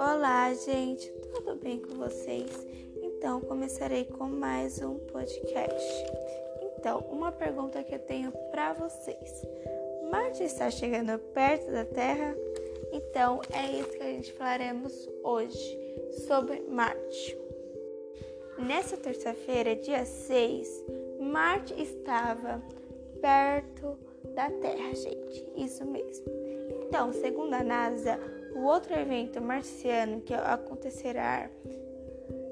Olá, gente, tudo bem com vocês? Então, começarei com mais um podcast. Então, uma pergunta que eu tenho para vocês: Marte está chegando perto da Terra? Então, é isso que a gente falaremos hoje sobre Marte. Nessa terça-feira, dia 6, Marte estava perto da Terra, gente. Isso mesmo. Então, segundo a NASA, o outro evento marciano que acontecerá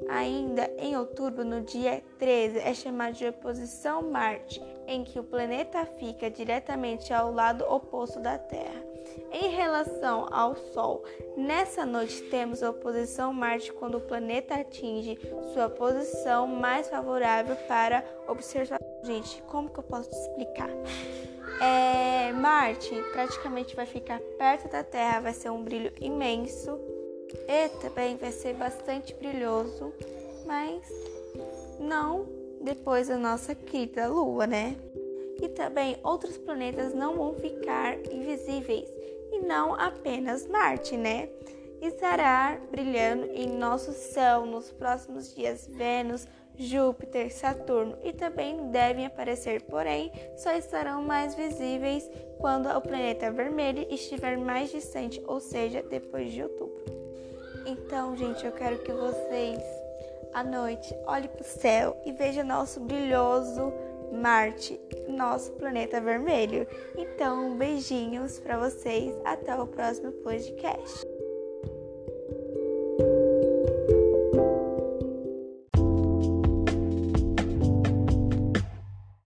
ainda em outubro, no dia 13, é chamado de oposição Marte, em que o planeta fica diretamente ao lado oposto da Terra. Em relação ao Sol, nessa noite temos a oposição Marte quando o planeta atinge sua posição mais favorável para observar. Gente, como que eu posso explicar? É, Marte praticamente vai ficar perto da Terra, vai ser um brilho imenso e também vai ser bastante brilhoso, mas não depois da nossa querida Lua, né? E também outros planetas não vão ficar invisíveis e não apenas Marte, né? Estará brilhando em nosso céu nos próximos dias Vênus, Júpiter, Saturno e também devem aparecer, porém só estarão mais visíveis quando o planeta vermelho estiver mais distante, ou seja, depois de outubro. Então, gente, eu quero que vocês à noite olhem para o céu e vejam nosso brilhoso Marte, nosso planeta vermelho. Então, beijinhos para vocês, até o próximo podcast.